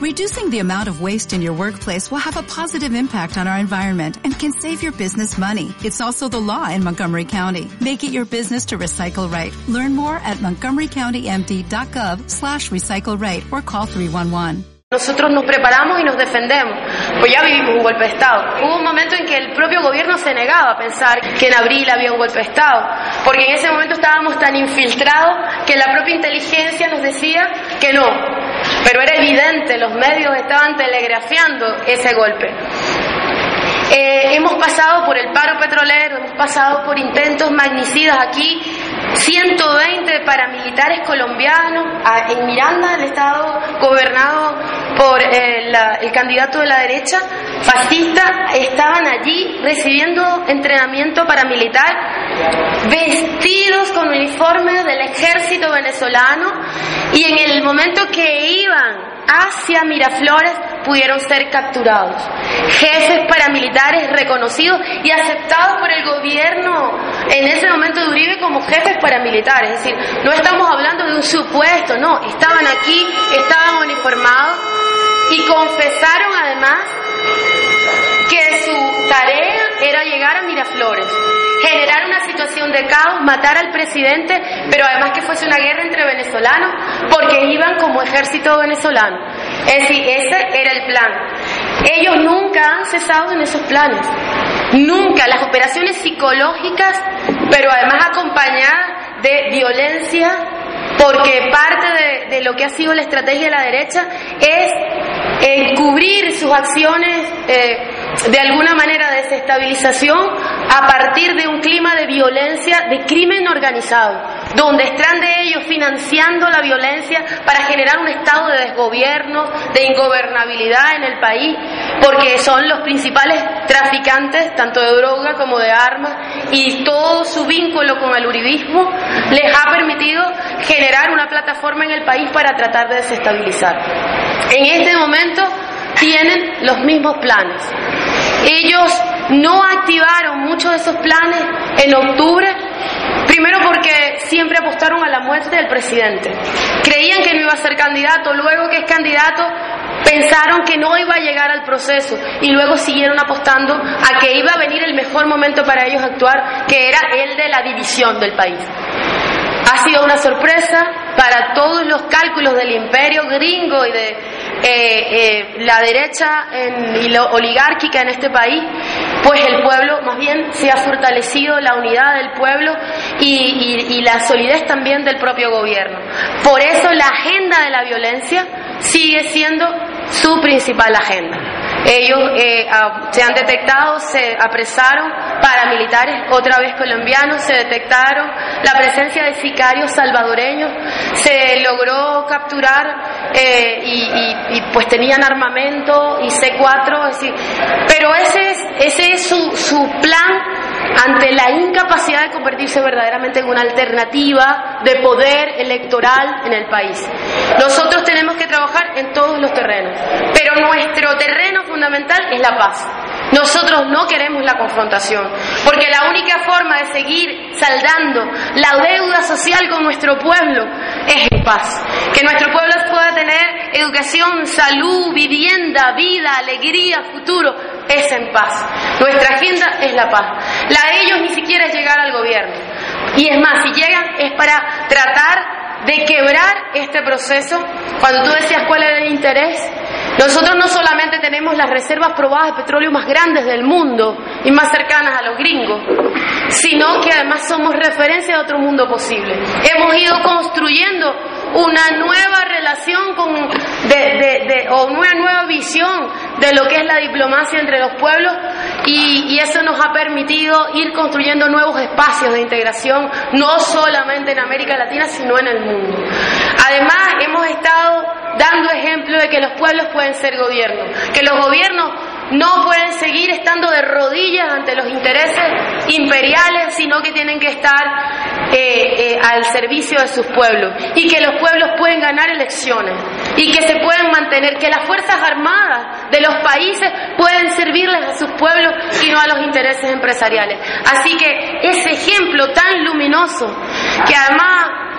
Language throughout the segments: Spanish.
Reducing the amount of waste in your workplace will have a positive impact on our environment and can save your business money. It's also the law in Montgomery County. Make it your business to recycle right. Learn more at montgomerycountymd.gov slash recycle right or call 311. Nosotros nos preparamos y nos defendemos, pues ya vivimos un golpe de Estado. Hubo un momento en que el propio gobierno se negaba a pensar que en abril había un golpe de Estado, porque en ese momento estábamos tan infiltrados que la propia inteligencia nos decía que no. Pero era evidente, los medios estaban telegrafiando ese golpe. Eh, hemos pasado por el paro petrolero, hemos pasado por intentos magnicidas aquí, 120 paramilitares colombianos en Miranda, el estado gobernado por eh, el candidato de la derecha fascista, estaban allí recibiendo entrenamiento paramilitar, vestidos con uniformes del ejército venezolano y en el momento que iban hacia Miraflores pudieron ser capturados. Jefes paramilitares reconocidos y aceptados por el gobierno en ese momento de Uribe como jefes paramilitares. Es decir, no estamos hablando de un supuesto, no, estaban aquí, estaban uniformados y confesaron además que su tarea era llegar a Miraflores, generar una situación de caos, matar al presidente, pero además que fuese una guerra entre venezolanos, porque iban como ejército venezolano. Es decir, ese era el plan. Ellos nunca han cesado en esos planes. Nunca. Las operaciones psicológicas, pero además acompañadas de violencia, porque parte de, lo que ha sido la estrategia de la derecha es encubrir sus acciones eh, de alguna manera de desestabilización a partir de un clima de violencia, de crimen organizado, donde están de ellos financiando la violencia para generar un estado de desgobierno, de ingobernabilidad en el país, porque son los principales traficantes tanto de droga como de armas y todo su vínculo con el uribismo les ha permitido generar una plataforma en el país para tratar de desestabilizar. En este momento tienen los mismos planes. Ellos no activaron muchos de esos planes en octubre, primero porque siempre apostaron a la muerte del presidente. Creían que no iba a ser candidato, luego que es candidato pensaron que no iba a llegar al proceso y luego siguieron apostando a que iba a venir el mejor momento para ellos actuar, que era el de la división del país. Ha sido una sorpresa para todos los cálculos del imperio gringo y de eh, eh, la derecha y la oligárquica en este país, pues el pueblo más bien se ha fortalecido la unidad del pueblo y la solidez también del propio gobierno. Por eso la agenda de la violencia sigue siendo su principal agenda. Ellos eh, se han detectado, se apresaron paramilitares, otra vez colombianos, se detectaron. La presencia de sicarios salvadoreños, se logró capturar eh, y, y, pues tenían armamento y C4, es decir, pero ese es, ese es su, su plan ante la incapacidad de convertirse verdaderamente en una alternativa de poder electoral en el país. Nosotros tenemos que trabajar en todos los terrenos, pero nuestro terreno fundamental es la paz. Nosotros no queremos la confrontación, porque la única forma de seguir saldando la deuda social con nuestro pueblo es en paz. Que nuestro pueblo pueda tener educación, salud, vivienda, vida, alegría, futuro, paz. Nuestra agenda es la paz. La de ellos ni siquiera es llegar al gobierno. Y es más, si llegan es para tratar de quebrar este proceso. Cuando tú decías cuál era el interés, nosotros no solamente tenemos las reservas probadas de petróleo más grandes del mundo y más cercanas a los gringos, sino que además somos referencia de otro mundo posible. Hemos ido construyendo una nueva con, una nueva visión de lo que es la diplomacia entre los pueblos y, y, eso nos ha permitido ir construyendo nuevos espacios de integración, no solamente en América Latina, sino en el mundo. Además, hemos estado dando ejemplo de que los pueblos pueden ser gobiernos, que los gobiernos no pueden seguir estando de rodillas ante los intereses imperiales, sino que tienen que estar eh, eh, al servicio de sus pueblos y que los pueblos pueden ganar elecciones y que se pueden mantener, que las Fuerzas Armadas de los países pueden servirles a sus pueblos y no a los intereses empresariales. Así que ese ejemplo tan luminoso, que además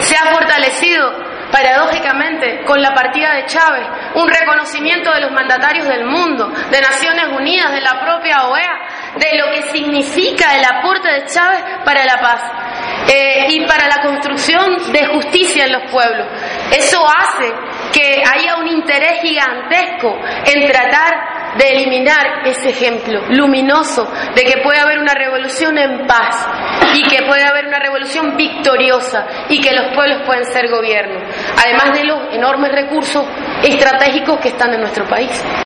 se ha fortalecido paradójicamente, con la partida de Chávez, un reconocimiento de los mandatarios del mundo, de Naciones Unidas, de la propia OEA, de lo que significa el aporte de Chávez para la paz eh, y para la construcción de justicia en los pueblos. Eso hace que haya un interés gigantesco en tratar de eliminar ese ejemplo luminoso de que puede haber una revolución en paz y que puede haber una revolución victoriosa y que los pueblos pueden ser gobierno, además de los enormes recursos estratégicos que están en nuestro país.